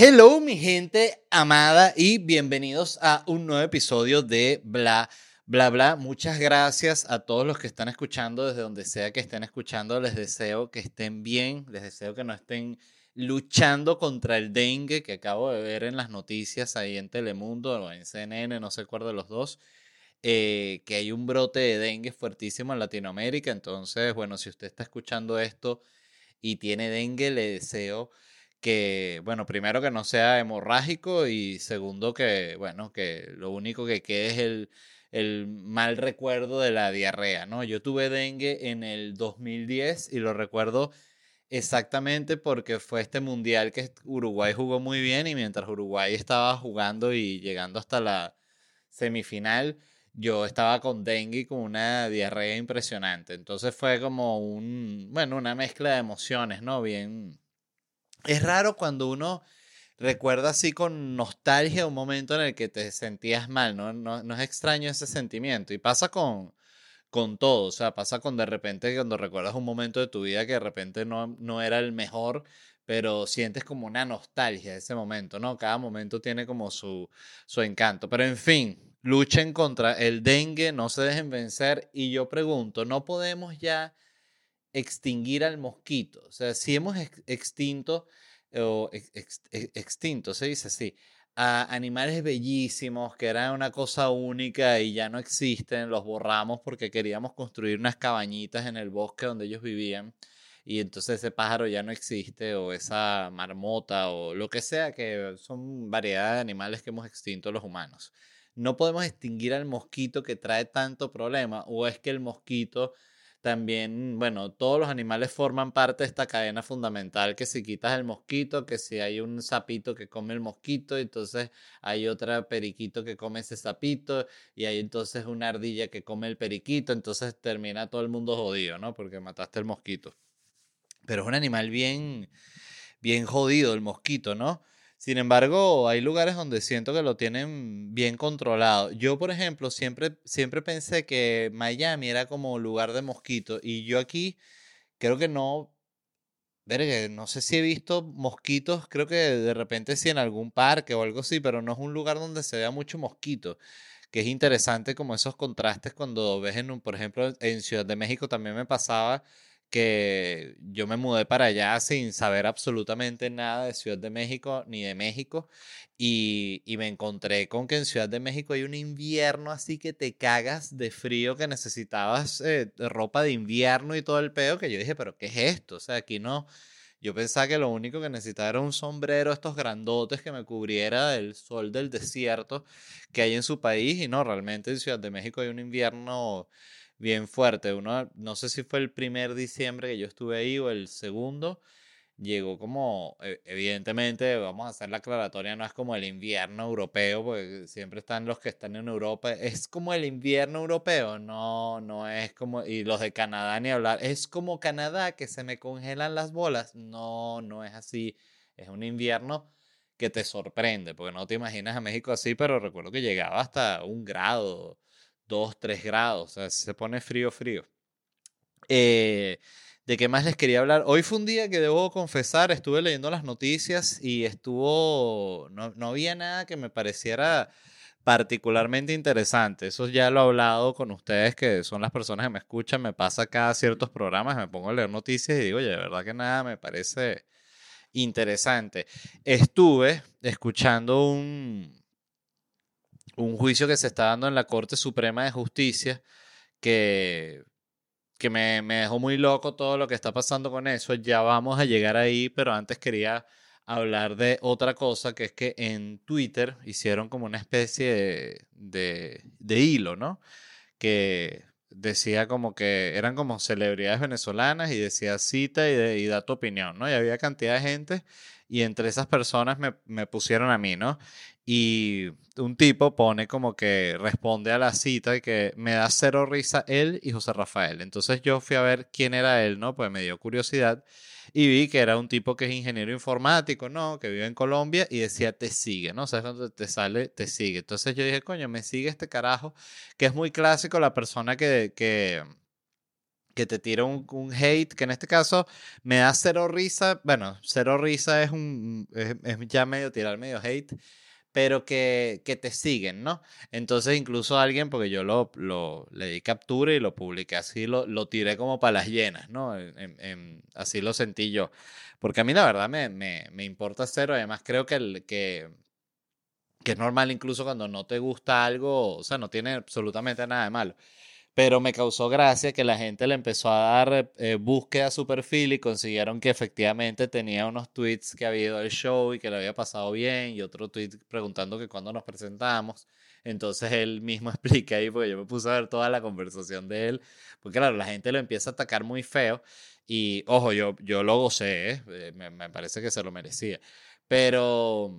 Hello, mi gente amada, y bienvenidos a un nuevo episodio de Bla bla bla. Muchas gracias a todos los que están escuchando desde donde sea que estén escuchando. Les deseo que estén bien, les deseo que no estén luchando contra el dengue que acabo de ver en las noticias ahí en Telemundo o en CNN, no sé cuál de los dos. Eh, que hay un brote de dengue fuertísimo en Latinoamérica. Entonces, bueno, si usted está escuchando esto y tiene dengue, le deseo que, bueno, primero que no sea hemorrágico y segundo que, bueno, que lo único que quede es el, el mal recuerdo de la diarrea, ¿no? Yo tuve dengue en el 2010 y lo recuerdo exactamente porque fue este mundial que Uruguay jugó muy bien y mientras Uruguay estaba jugando y llegando hasta la semifinal, yo estaba con dengue y con una diarrea impresionante. Entonces fue como un, bueno, una mezcla de emociones, ¿no? Bien es raro cuando uno recuerda así con nostalgia un momento en el que te sentías mal, ¿no? No, es extraño ese sentimiento. Y pasa con, con todo, o sea, pasa con de repente cuando recuerdas un momento de tu vida que de repente no, no era el mejor, pero sientes como una nostalgia ese momento, ¿no? Cada momento tiene como su, su encanto. Pero en fin, luchen contra el dengue, no se dejen vencer. Y yo pregunto, ¿no podemos ya extinguir al mosquito. O sea, si hemos extinto, o extinto, se dice así, a animales bellísimos que eran una cosa única y ya no existen, los borramos porque queríamos construir unas cabañitas en el bosque donde ellos vivían y entonces ese pájaro ya no existe o esa marmota o lo que sea que son variedades de animales que hemos extinto los humanos. No podemos extinguir al mosquito que trae tanto problema o es que el mosquito también, bueno, todos los animales forman parte de esta cadena fundamental, que si quitas el mosquito, que si hay un sapito que come el mosquito, entonces hay otra periquito que come ese sapito, y hay entonces una ardilla que come el periquito, entonces termina todo el mundo jodido, ¿no? Porque mataste el mosquito. Pero es un animal bien, bien jodido el mosquito, ¿no? Sin embargo, hay lugares donde siento que lo tienen bien controlado. Yo, por ejemplo, siempre, siempre pensé que Miami era como lugar de mosquitos y yo aquí creo que no, verga, no sé si he visto mosquitos, creo que de repente sí en algún parque o algo así, pero no es un lugar donde se vea mucho mosquito que es interesante como esos contrastes cuando ves en un, por ejemplo, en Ciudad de México también me pasaba que yo me mudé para allá sin saber absolutamente nada de Ciudad de México ni de México y, y, me encontré con que en Ciudad de México hay un invierno así que te cagas de frío que necesitabas eh, ropa de invierno y todo el pedo que yo dije, pero ¿qué es esto? O sea, aquí no... Yo pensaba que lo único que necesitaba era un sombrero, estos grandotes que me cubriera del sol del desierto que hay en su país y no, realmente en Ciudad de México hay un invierno bien fuerte. Uno, no sé si fue el primer diciembre que yo estuve ahí o el segundo. Llegó como, e, evidentemente, vamos a hacer la aclaratoria, no es como el invierno europeo, porque siempre están los que están en Europa. Es como el invierno europeo, no, no es como, y los de Canadá ni hablar, es como Canadá que se me congelan las bolas. No, no es así. Es un invierno que te sorprende, porque no te imaginas a México así, pero recuerdo que llegaba hasta un grado 2, 3 grados, o sea, se pone frío, frío. Eh, ¿De qué más les quería hablar? Hoy fue un día que debo confesar, estuve leyendo las noticias y estuvo, no, no había nada que me pareciera particularmente interesante. Eso ya lo he hablado con ustedes, que son las personas que me escuchan. Me pasa cada ciertos programas, me pongo a leer noticias y digo, oye, de verdad que nada me parece interesante. Estuve escuchando un, un juicio que se está dando en la Corte Suprema de Justicia que, que me, me, dejó muy loco todo lo que está pasando con eso. Ya vamos a llegar ahí, pero antes quería hablar de otra cosa, que es que en Twitter hicieron como una especie de, de, de hilo, ¿no? Que decía como que eran como celebridades venezolanas y decía cita y, y da tu opinión, ¿no? Y había cantidad de gente y entre esas personas me, me, pusieron a mí, ¿no? Y un tipo pone como que responde a la cita y que me da cero risa él y José Rafael. Entonces yo fui a ver quién era él, ¿no? Pues me dio curiosidad y vi que era un tipo que es ingeniero informático, ¿no? Que vive en Colombia y decía, te sigue, ¿no? O sea, cuando te sale, te sigue. Entonces yo dije, coño, me sigue este carajo, que es muy clásico la persona que, que, que te tira un, un, hate, que en este caso me da cero risa, bueno, cero risa es, un, es, es ya medio tirar medio hate, pero que, que, te siguen, ¿no? Entonces incluso alguien, porque yo lo, lo le di captura y lo publiqué así, lo, lo tiré como para las llenas, ¿no? En, así lo sentí yo. Porque a mí la verdad me, me, me importa cero, además creo que, el, que, que es normal incluso cuando no te gusta algo, o sea, no tiene absolutamente nada de malo pero me causó gracia que la gente le empezó a dar eh, búsqueda a su perfil y consiguieron que efectivamente tenía unos tweets que había ido al show y que le había pasado bien y otro tweet preguntando que cuándo nos presentamos. Entonces él mismo explica ahí, porque yo me puse a ver toda la conversación de él, porque claro, la gente lo empieza a atacar muy feo y ojo, yo, yo lo gocé, ¿eh? me, me parece que se lo merecía, pero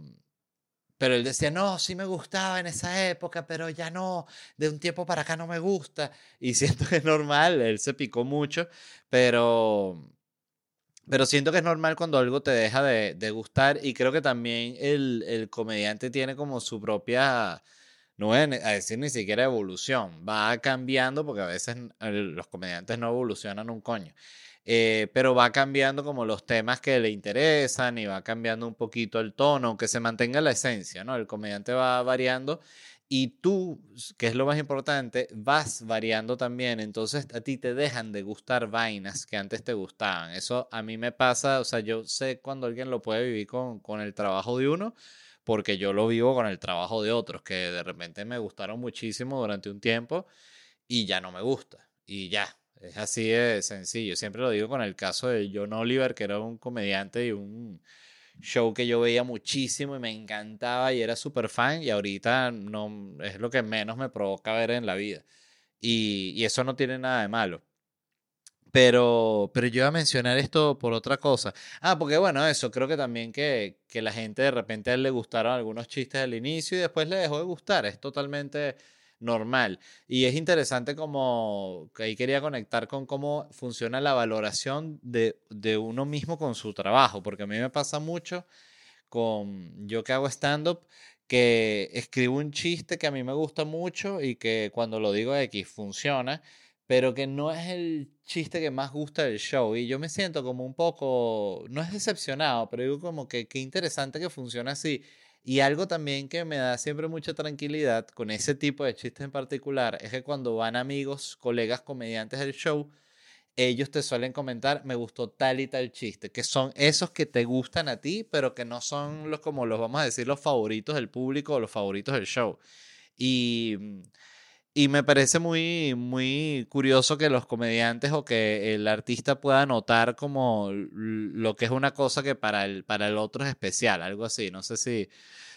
pero él decía, no, sí me gustaba en esa época, pero ya no, de un tiempo para acá no me gusta. Y siento que es normal, él se picó mucho, pero, pero siento que es normal cuando algo te deja de, de gustar. Y creo que también el, el, comediante tiene como su propia, no voy a decir ni siquiera evolución, va cambiando porque a veces los comediantes no evolucionan un coño. Eh, pero va cambiando como los temas que le interesan y va cambiando un poquito el tono, aunque se mantenga la esencia, ¿no? El comediante va variando y tú, que es lo más importante, vas variando también, entonces a ti te dejan de gustar vainas que antes te gustaban. Eso a mí me pasa, o sea, yo sé cuando alguien lo puede vivir con, con el trabajo de uno, porque yo lo vivo con el trabajo de otros, que de repente me gustaron muchísimo durante un tiempo y ya no me gusta, y ya, es así de sencillo. Siempre lo digo con el caso de John Oliver, que era un comediante y un show que yo veía muchísimo y me encantaba y era súper fan y ahorita no es lo que menos me provoca ver en la vida. Y, eso no tiene nada de malo. Pero, pero yo iba a mencionar esto por otra cosa. Ah, porque bueno, eso, creo que también que, que la gente de repente a él le gustaron algunos chistes al inicio y después le dejó de gustar. Es totalmente normal. Y es interesante como que ahí quería conectar con cómo funciona la valoración de, de uno mismo con su trabajo, porque a mí me pasa mucho con yo que hago stand-up, que escribo un chiste que a mí me gusta mucho y que cuando lo digo X funciona, pero que no es el chiste que más gusta del show. Y yo me siento como un poco, no es decepcionado, pero digo como que qué interesante que funciona así. Y algo también que me da siempre mucha tranquilidad con ese tipo de chistes en particular es que cuando van amigos, colegas, comediantes del show, ellos te suelen comentar, me gustó tal y tal chiste, que son esos que te gustan a ti, pero que no son los, como los vamos a decir, los favoritos del público o los favoritos del show. Y, y me parece muy, muy curioso que los comediantes o que el artista pueda notar como lo que es una cosa que para el, para el otro es especial, algo así, no sé si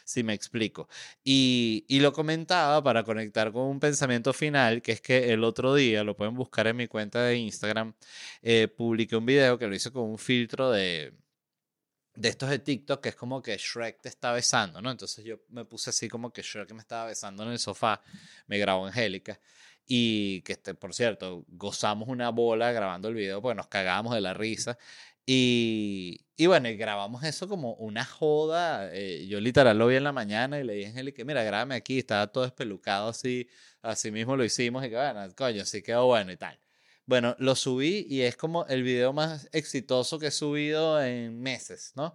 si me explico. Y, y, lo comentaba para conectar con un pensamiento final, que es que el otro día, lo pueden buscar en mi cuenta de Instagram, eh, publiqué un video que lo hice con un filtro de, de estos de TikTok, que es como que Shrek te está besando, ¿no? Entonces yo me puse así como que Shrek me estaba besando en el sofá, me grabó Angélica. Y que, este, por cierto, gozamos una bola grabando el video porque nos cagábamos de la risa. Y, y bueno, y grabamos eso como una joda. Eh, yo literal lo vi en la mañana y le dije a Angélica, mira, grábame aquí. Estaba todo espelucado así. Así mismo lo hicimos y que bueno, coño, sí quedó bueno y tal. Bueno, lo subí y es como el video más exitoso que he subido en meses, ¿no?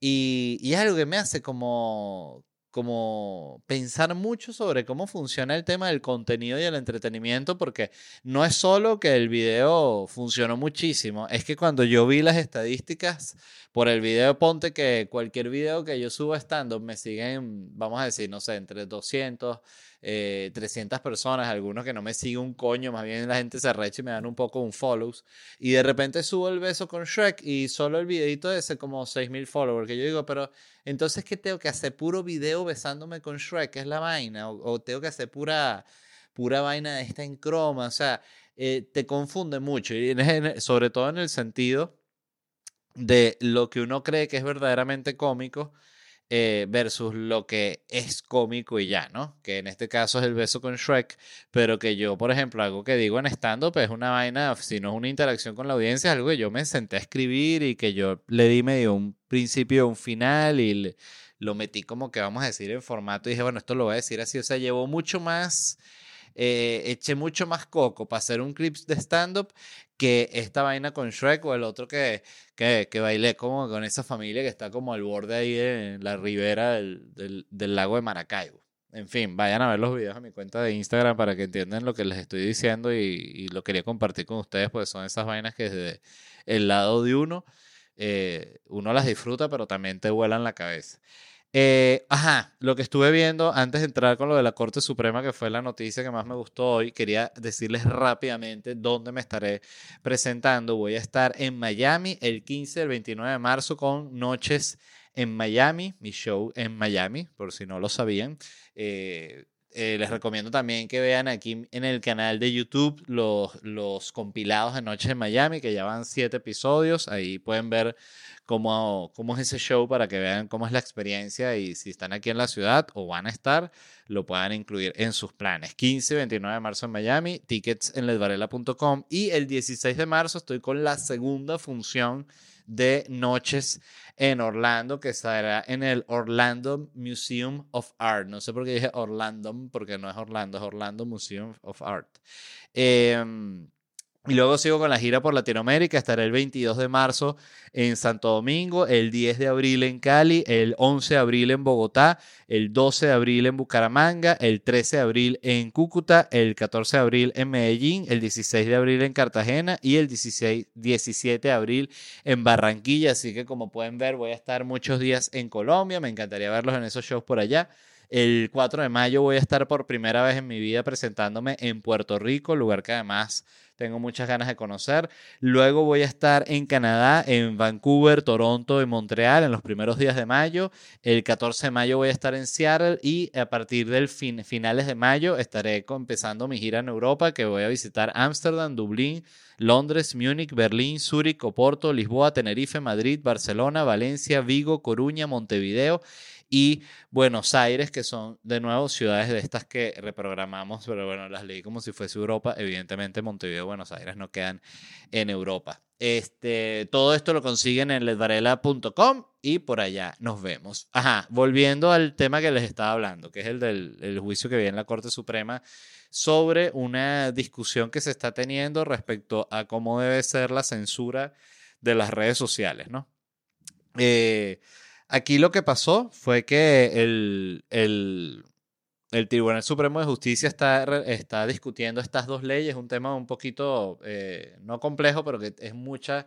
Y, y es algo que me hace como, como pensar mucho sobre cómo funciona el tema del contenido y el entretenimiento, porque no es solo que el video funcionó muchísimo, es que cuando yo vi las estadísticas por el video, ponte que cualquier video que yo suba estando me siguen, vamos a decir, no sé, entre 200, 300 eh, personas, algunos que no me siguen un coño, más bien la gente se arrecha y me dan un poco un follows. Y de repente subo el beso con Shrek y solo el videito ese como 6000 followers. Que yo digo, pero entonces, ¿qué tengo que hacer? ¿Puro video besándome con Shrek? ¿Qué es la vaina? ¿O, tengo que hacer pura pura vaina esta en croma, o sea, eh, te confunde mucho, y sobre todo en el sentido de lo que uno cree que es verdaderamente cómico eh, versus lo que es cómico y ya, ¿no? Que en este caso es el beso con Shrek, pero que yo, por ejemplo, algo que digo en stand-up es una vaina, si no es una interacción con la audiencia, es algo que yo me senté a escribir y que yo le di medio un principio, un final y lo metí como que vamos a decir en formato y dije, bueno, esto lo voy a decir así, o sea, llevó mucho más... Eh, eché mucho más coco para hacer un clip de stand-up que esta vaina con Shrek o el otro que, que, bailé como con esa familia que está como al borde ahí en la ribera del, del, lago de Maracaibo. En fin, vayan a ver los videos a mi cuenta de Instagram para que entiendan lo que les estoy diciendo y, y lo quería compartir con ustedes, porque son esas vainas que desde el lado de uno, eh, uno las disfruta, pero también te vuelan la cabeza. Eh, ajá, lo que estuve viendo antes de entrar con lo de la Corte Suprema, que fue la noticia que más me gustó hoy, quería decirles rápidamente dónde me estaré presentando. Voy a estar en Miami el 15 el 29 de marzo con Noches en Miami, mi show en Miami, por si no lo sabían. Eh, eh, les recomiendo también que vean aquí en el canal de YouTube los, los compilados de Noches en Miami, que ya van siete episodios. Ahí pueden ver cómo, es ese show para que vean cómo es la experiencia y si están aquí en la ciudad o van a estar, lo puedan incluir en sus planes. 15 29 de marzo en Miami, tickets en ledvarela.com y el 16 de marzo estoy con la segunda función de noches en Orlando, que estará en el Orlando Museum of Art. No sé por qué dije Orlando, porque no es Orlando, es Orlando Museum of Art. Eh, y luego sigo con la gira por Latinoamérica. Estaré el 22 de marzo en Santo Domingo, el 10 de abril en Cali, el 11 de abril en Bogotá, el 12 de abril en Bucaramanga, el 13 de abril en Cúcuta, el 14 de abril en Medellín, el 16 de abril en Cartagena y el 16, 17 de abril en Barranquilla. Así que como pueden ver, voy a estar muchos días en Colombia. Me encantaría verlos en esos shows por allá. El 4 de mayo voy a estar por primera vez en mi vida presentándome en Puerto Rico, lugar que además tengo muchas ganas de conocer. Luego voy a estar en Canadá, en Vancouver, Toronto y Montreal en los primeros días de mayo. El 14 de mayo voy a estar en Seattle y a partir del fin, finales de mayo estaré empezando mi gira en Europa que voy a visitar Ámsterdam, Dublín, Londres, Múnich, Berlín, Zúrich, Oporto, Lisboa, Tenerife, Madrid, Barcelona, Valencia, Vigo, Coruña, Montevideo y Buenos Aires, que son de nuevo ciudades de estas que reprogramamos, pero bueno, las leí como si fuese Europa. Evidentemente Montevideo y Buenos Aires no quedan en Europa. Este, todo esto lo consiguen en ledvarela.com y por allá nos vemos. Ajá, volviendo al tema que les estaba hablando, que es el del juicio que viene en la Corte Suprema sobre una discusión que se está teniendo respecto a cómo debe ser la censura de las redes sociales, ¿no? Eh, Aquí lo que pasó fue que el, el, Tribunal Supremo de Justicia está, está discutiendo estas dos leyes, un tema un poquito, eh, no complejo, pero que es mucha,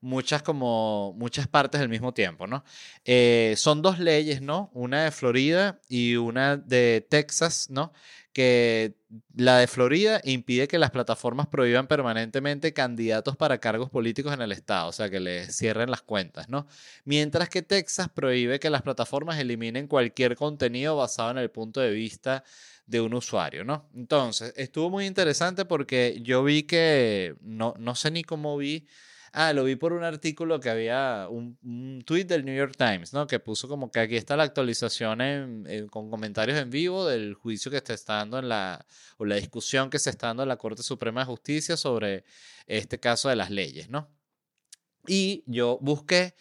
muchas como muchas partes al mismo tiempo, ¿no? Eh, son dos leyes, ¿no? Una de Florida y una de Texas, ¿no? Que la de Florida impide que las plataformas prohíban permanentemente candidatos para cargos políticos en el estado, o sea, que les cierren las cuentas, ¿no? Mientras que Texas prohíbe que las plataformas eliminen cualquier contenido basado en el punto de vista de un usuario, ¿no? Entonces, estuvo muy interesante porque yo vi que, no, no sé ni cómo vi, Ah, lo vi por un artículo que había, un, un tweet del New York Times, ¿no? Que puso como que aquí está la actualización con comentarios en vivo del juicio que se está dando en la, o la discusión que se está dando en la Corte Suprema de Justicia sobre este caso de las leyes, ¿no? Y yo busqué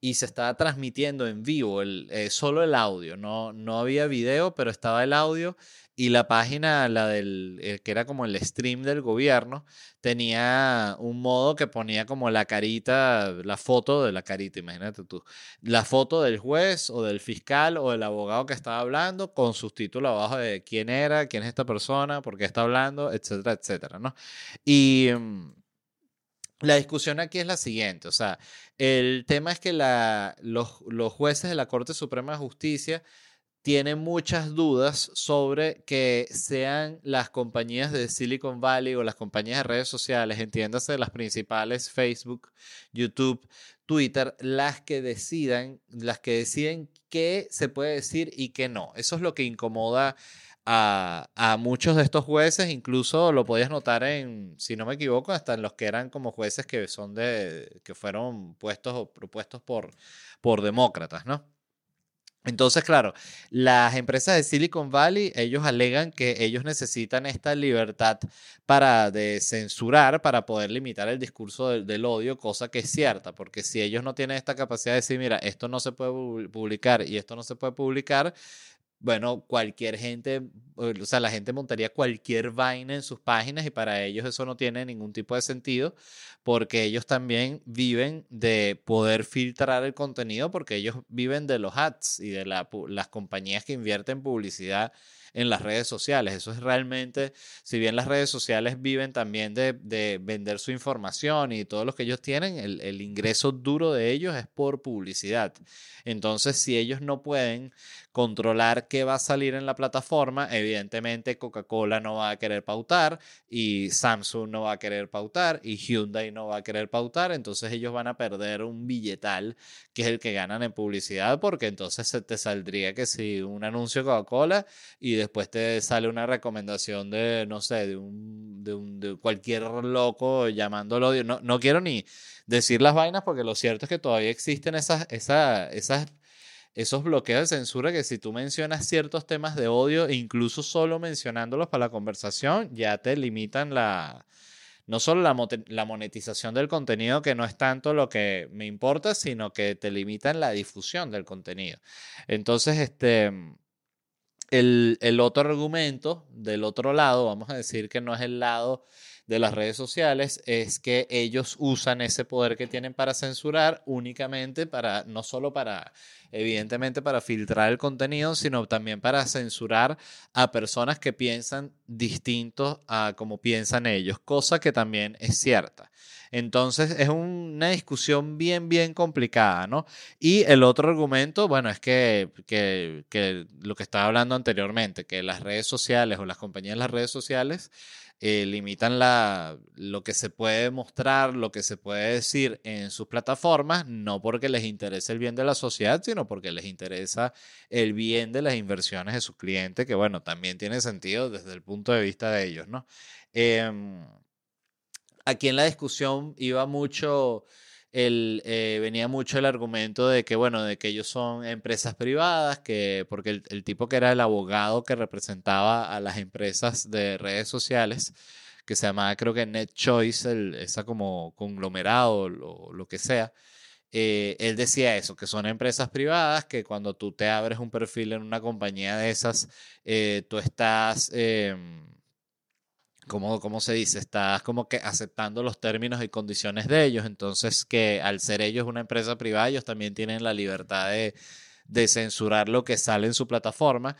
y se estaba transmitiendo en vivo, el, eh, solo el audio, no, no había video, pero estaba el audio y la página, la del, eh, que era como el stream del gobierno, tenía un modo que ponía como la carita, la foto de la carita, imagínate tú, la foto del juez o del fiscal o del abogado que estaba hablando con sus títulos abajo de quién era, quién es esta persona, por qué está hablando, etcétera, etcétera, ¿no? Y... Mm, la discusión aquí es la siguiente, o sea, el tema es que la, los, los jueces de la Corte Suprema de Justicia tienen muchas dudas sobre que sean las compañías de Silicon Valley o las compañías de redes sociales, entiéndase las principales Facebook, YouTube, Twitter, las que decidan, las que deciden qué se puede decir y qué no. Eso es lo que incomoda a, a, muchos de estos jueces, incluso lo podías notar en, si no me equivoco, hasta en los que eran como jueces que son de, que fueron puestos o propuestos por, por demócratas, ¿no? Entonces, claro, las empresas de Silicon Valley, ellos alegan que ellos necesitan esta libertad para censurar, para poder limitar el discurso del, del, odio, cosa que es cierta, porque si ellos no tienen esta capacidad de decir, mira, esto no se puede publicar y esto no se puede publicar, bueno, cualquier gente, o sea, la gente montaría cualquier vaina en sus páginas y para ellos eso no tiene ningún tipo de sentido porque ellos también viven de poder filtrar el contenido porque ellos viven de los ads y de la, las compañías que invierten publicidad en las redes sociales. Eso es realmente, si bien las redes sociales viven también de, de vender su información y todo lo que ellos tienen, el, el, ingreso duro de ellos es por publicidad. Entonces, si ellos no pueden controlar qué va a salir en la plataforma, evidentemente Coca-Cola no va a querer pautar y Samsung no va a querer pautar y Hyundai no va a querer pautar, entonces ellos van a perder un billetal que es el que ganan en publicidad porque entonces se te saldría que si un anuncio Coca-Cola y después te sale una recomendación de, no sé, de, un, de, un, de cualquier loco llamándolo, no, no quiero ni decir las vainas porque lo cierto es que todavía existen esas, esas, esos bloqueos de censura que si tú mencionas ciertos temas de odio, e incluso solo mencionándolos para la conversación, ya te limitan la, no solo la, la, monetización del contenido, que no es tanto lo que me importa, sino que te limitan la difusión del contenido. Entonces, este, el, el otro argumento del otro lado, vamos a decir que no es el lado de las redes sociales es que ellos usan ese poder que tienen para censurar únicamente para, no solo para, evidentemente para filtrar el contenido, sino también para censurar a personas que piensan distinto a como piensan ellos, cosa que también es cierta. Entonces es una discusión bien, bien complicada, ¿no? Y el otro argumento, bueno, es que, que, que lo que estaba hablando anteriormente, que las redes sociales o las compañías de las redes sociales eh, limitan la, lo que se puede mostrar, lo que se puede decir en sus plataformas, no porque les interese el bien de la sociedad, sino porque les interesa el bien de las inversiones de sus clientes, que bueno, también tiene sentido desde el punto de vista de ellos, ¿no? Eh, aquí en la discusión iba mucho el, eh, venía mucho el argumento de que, bueno, de que ellos son empresas privadas, que, porque el, el, tipo que era el abogado que representaba a las empresas de redes sociales, que se llamaba creo que Net Choice, el, esa como conglomerado lo, lo, que sea, eh, él decía eso, que son empresas privadas, que cuando tú te abres un perfil en una compañía de esas, eh, tú estás... ¿cómo, ¿cómo se dice? Estás como que aceptando los términos y condiciones de ellos. Entonces, que al ser ellos una empresa privada, ellos también tienen la libertad de, de censurar lo que sale en su plataforma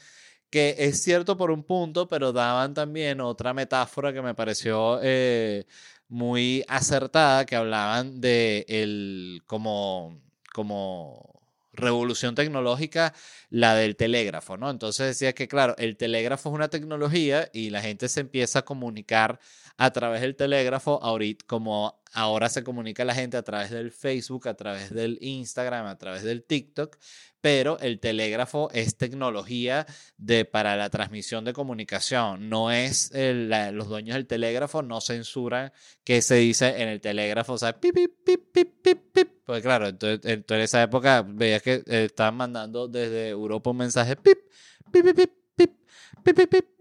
que es cierto por un punto, pero daban también otra metáfora que me pareció eh, muy acertada, que hablaban de el como, como revolución tecnológica la del telégrafo, ¿no? Entonces decía que, claro, el telégrafo es una tecnología y la gente se empieza a comunicar a través del telégrafo, ahorita, como ahora se comunica la gente a través del Facebook, a través del Instagram, a través del TikTok, pero el telégrafo es tecnología de, para la transmisión de comunicación. No es los dueños del telégrafo no censuran qué se dice en el telégrafo, o sea, pip, pip, pip, pip, pip, pip. Pues claro, entonces, entonces en esa época veías que eh, estaban mandando desde Europa un mensaje pip, pip, pip, pip, pip, pip, pip,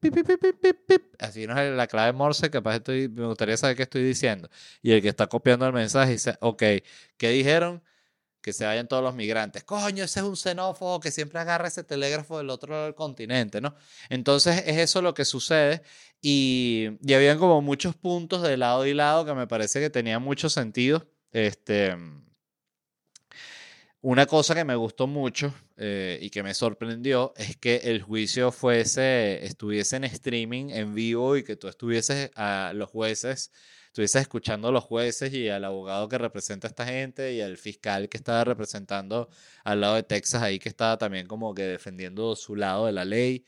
pip, pip, pip. Así no es la clave Morse, capaz estoy, me gustaría saber qué estoy diciendo. Y el que está copiando el mensaje dice, ok, ¿qué dijeron? Que se vayan todos los migrantes. Coño, ese es un xenófobo que siempre agarra ese telégrafo del otro lado del continente, ¿no? Entonces es eso lo que sucede y, y habían como muchos puntos de lado y lado que me parece que tenían mucho sentido. Este, una cosa que me gustó mucho eh, y que me sorprendió es que el juicio fuese, estuviese en streaming, en vivo y que tú estuvieses a los jueces, estuvieses escuchando a los jueces y al abogado que representa a esta gente y al fiscal que estaba representando al lado de Texas ahí que estaba también como que defendiendo su lado de la ley.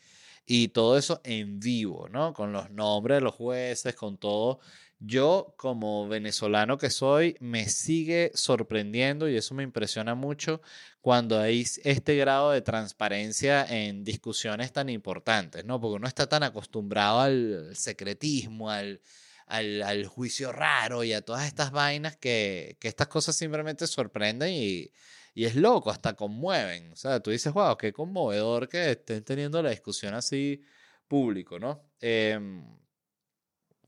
y todo eso en vivo, ¿no? Con los nombres de los jueces, con todo. Yo, como venezolano que soy, me sigue sorprendiendo y eso me impresiona mucho cuando hay este grado de transparencia en discusiones tan importantes, ¿no? Porque uno está tan acostumbrado al secretismo, al, al, juicio raro y a todas estas vainas que, que estas cosas simplemente sorprenden y, y, es loco, hasta conmueven. O sea, tú dices, wow, qué conmovedor que estén teniendo la discusión así público, ¿no? Em,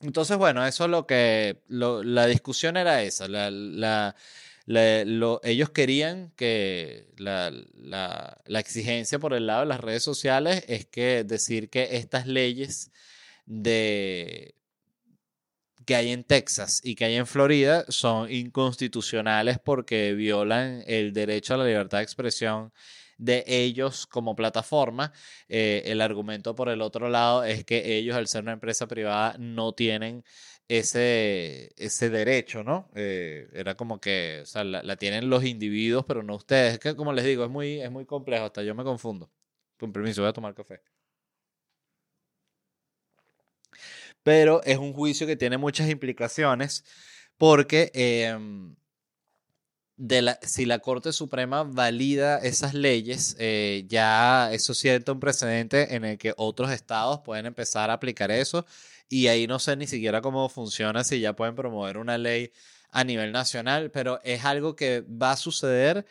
entonces, bueno, eso es lo que, la discusión era esa, ellos querían que la, la, exigencia por el lado de las redes sociales es que decir que estas leyes de que hay en Texas y que hay en Florida son inconstitucionales porque violan el derecho a la libertad de expresión de ellos como plataforma. Eh, el argumento por el otro lado es que ellos, al ser una empresa privada, no tienen ese, ese derecho, ¿no? Eh, era como que, o sea, la, tienen los individuos, pero no ustedes. Es que, como les digo, es muy, es muy complejo, hasta yo me confundo. Con permiso, voy a tomar café. Pero es un juicio que tiene muchas implicaciones porque em, de la, si la Corte Suprema valida esas leyes, eh, ya eso sienta un precedente en el que otros estados pueden empezar a aplicar eso y ahí no sé ni siquiera cómo funciona, si ya pueden promover una ley a nivel nacional, pero es algo que va a suceder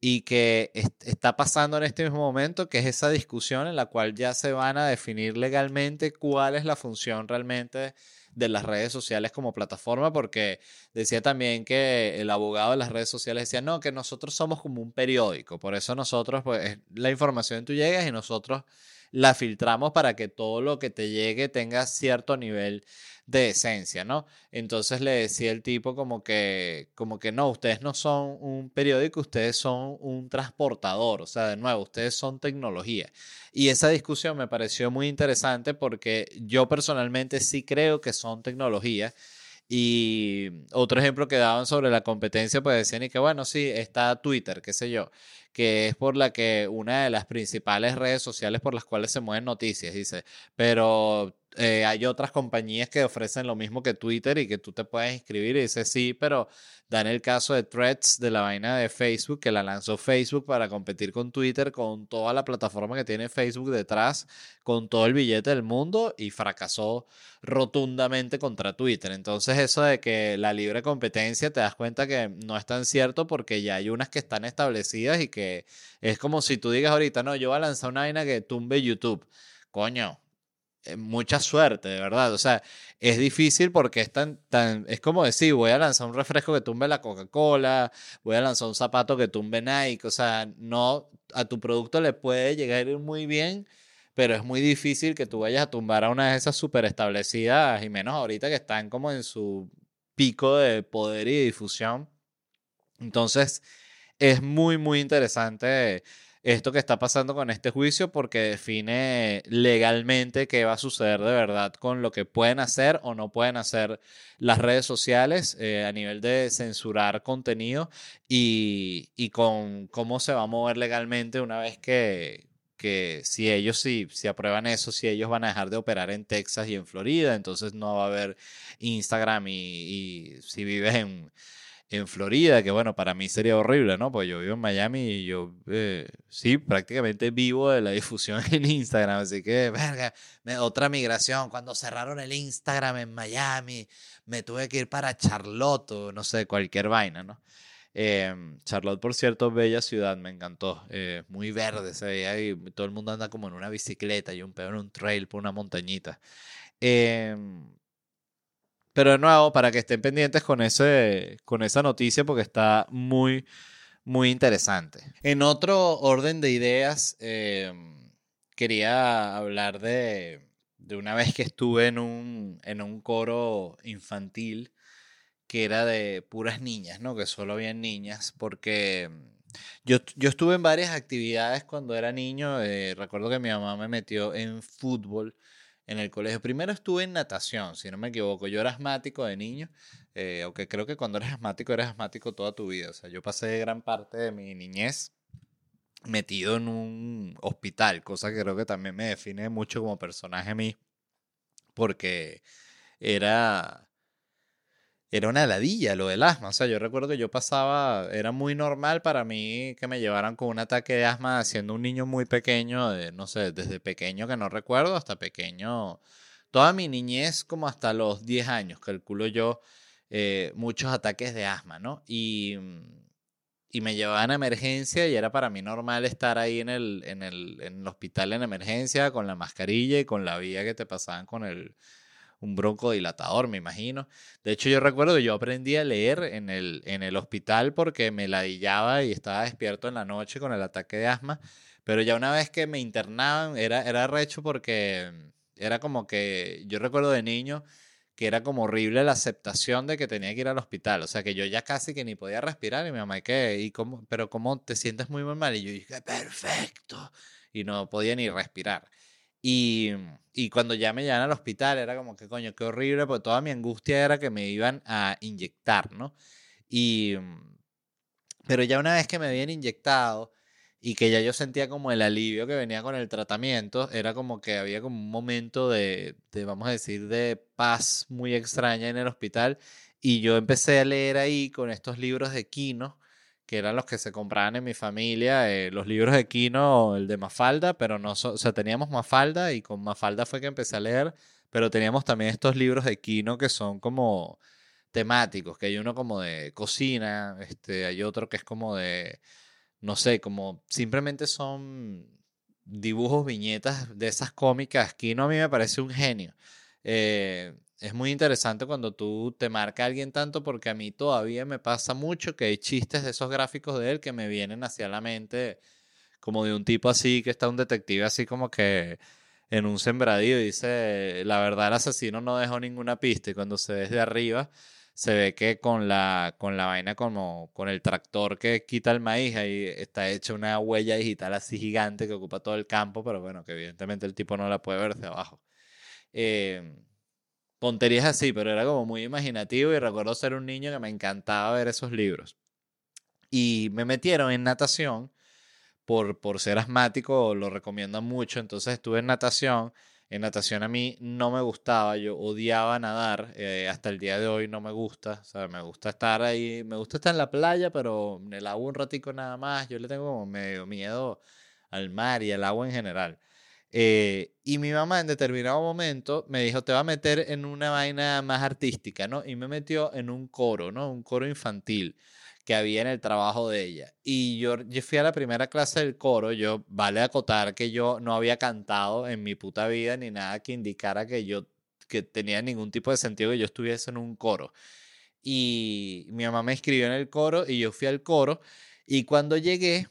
y que está pasando en este mismo momento, que es esa discusión en la cual ya se van a definir legalmente cuál es la función realmente de las redes sociales como plataforma, porque decía también que el abogado de las redes sociales decía, no, que nosotros somos como un periódico, por eso nosotros, pues la información tú llegas y nosotros la filtramos para que todo lo que te llegue tenga cierto nivel de esencia, ¿no? Entonces le decía el tipo como que, como que no, ustedes no son un periódico, ustedes son un transportador, o sea, de nuevo, ustedes son tecnología. Y esa discusión me pareció muy interesante porque yo personalmente sí creo que son tecnología. Y otro ejemplo que daban sobre la competencia, pues decían y que bueno, sí, está Twitter, qué sé yo, que es por la que una de las principales redes sociales por las cuales se mueven noticias, dice, pero eh, hay otras compañías que ofrecen lo mismo que Twitter y que tú te puedes inscribir y dice sí, pero dan el caso de Threads de la vaina de Facebook que la lanzó Facebook para competir con Twitter, con toda la plataforma que tiene Facebook detrás, con todo el billete del mundo y fracasó rotundamente contra Twitter. Entonces eso de que la libre competencia te das cuenta que no es tan cierto porque ya hay unas que están establecidas y que es como si tú digas ahorita, no, yo voy a lanzar una vaina que tumbe YouTube. Coño, mucha suerte, de verdad. O sea, es difícil porque es tan, tan, es como decir, voy a lanzar un refresco que tumbe la Coca-Cola, voy a lanzar un zapato que tumbe Nike, o sea, no, a tu producto le puede llegar muy bien, pero es muy difícil que tú vayas a tumbar a una de esas súper establecidas, y menos ahorita que están como en su pico de poder y difusión. Entonces, es muy, muy interesante esto que está pasando con este juicio porque define legalmente qué va a suceder de verdad con lo que pueden hacer o no pueden hacer las redes sociales eh, a nivel de censurar contenido y, y, con cómo se va a mover legalmente una vez que, que si ellos si, si aprueban eso, si ellos van a dejar de operar en Texas y en Florida, entonces no va a haber Instagram y, si vives en Florida, que bueno, para mí sería horrible, ¿no? Pues yo vivo en Miami y yo, eh, sí, prácticamente vivo de la difusión en Instagram, así que, verga, otra migración, cuando cerraron el Instagram en Miami, me tuve que ir para Charlotte, no sé, cualquier vaina, ¿no? Em, Charlotte, por cierto, bella ciudad, me encantó. Eh, muy verde se todo el mundo anda como en una bicicleta y un peor en un trail por una montañita. Eh, pero de nuevo, para que estén pendientes con, ese, con esa noticia porque está muy, muy interesante. En otro orden de ideas, em, quería hablar de, de, una vez que estuve en un, en un coro infantil que era de puras niñas, ¿no? Que solo habían niñas, porque yo, yo estuve en varias actividades cuando era niño. Eh, recuerdo que mi mamá me metió en fútbol en el colegio. Primero estuve en natación, si no me equivoco. Yo era asmático de niño, eh, aunque creo que cuando eres asmático eres asmático toda tu vida. O sea, yo pasé gran parte de mi niñez metido en un hospital, cosa que creo que también me define mucho como personaje a mí, porque era era una ladilla lo del asma. O sea, yo recuerdo que yo pasaba, era muy normal para mí que me llevaran con un ataque de asma siendo un niño muy pequeño, de, no sé, desde pequeño que no recuerdo hasta pequeño, toda mi niñez como hasta los 10 años, calculo yo, eh, muchos ataques de asma, ¿no? Y, y me llevaban a emergencia y era para mí normal estar ahí en el, en el, en el hospital en emergencia con la mascarilla y con la vía que te pasaban con el un broncodilatador, me imagino. De hecho, yo recuerdo que yo aprendí a leer en el, en el hospital porque me ladillaba y estaba despierto en la noche con el ataque de asma. Pero ya una vez que me internaban, era, era recho porque era como que yo recuerdo de niño que era como horrible la aceptación de que tenía que ir al hospital. O sea, que yo ya casi que ni podía respirar y mi mamá, ¿qué? ¿Y cómo? ¿Pero cómo te sientes muy, muy mal? Y yo dije, perfecto. Y no podía ni respirar. Y, y, cuando ya me llevan al hospital era como que coño, qué horrible, porque toda mi angustia era que me iban a inyectar, ¿no? Y, pero ya una vez que me habían inyectado y que ya yo sentía como el alivio que venía con el tratamiento, era como que había como un momento de, de vamos a decir, de paz muy extraña en el hospital. Y yo empecé a leer ahí con estos libros de Kino que eran los que se compraban en mi familia, eh, los libros de Kino, el de Mafalda, pero no, o sea, teníamos Mafalda y con Mafalda fue que empecé a leer, pero teníamos también estos libros de Kino que son como temáticos, que hay uno como de cocina, este, hay otro que es como de, no sé, como simplemente son dibujos, viñetas de esas cómicas. Kino a mí me parece un genio. Eh, es muy interesante cuando tú te marca a alguien tanto porque a mí todavía me pasa mucho que hay chistes de esos gráficos de él que me vienen hacia la mente como de un tipo así que está un detective así como que en un sembradío y dice la verdad el asesino no dejó ninguna pista y cuando se ve desde arriba se ve que con la con la vaina como con el tractor que quita el maíz ahí está hecha una huella digital así gigante que ocupa todo el campo pero bueno que evidentemente el tipo no la puede ver de abajo. Eh, Ponterías así, pero era como muy imaginativo y recuerdo ser un niño que me encantaba ver esos libros. Y me metieron en natación por, por ser asmático, lo recomiendan mucho, entonces estuve en natación. En natación a mí no me gustaba, yo odiaba nadar, eh, hasta el día de hoy no me gusta, o sea, me gusta estar ahí, me gusta estar en la playa, pero en el agua un ratico nada más, yo le tengo como medio miedo al mar y al agua en general. Eh, y mi mamá en determinado momento me dijo, te va a meter en una vaina más artística, ¿no? Y me metió en un coro, ¿no? Un coro infantil que había en el trabajo de ella. Y yo, yo fui a la primera clase del coro, yo, vale acotar que yo no había cantado en mi puta vida ni nada que indicara que yo, que tenía ningún tipo de sentido que yo estuviese en un coro. Y mi mamá me escribió en el coro y yo fui al coro y cuando llegué,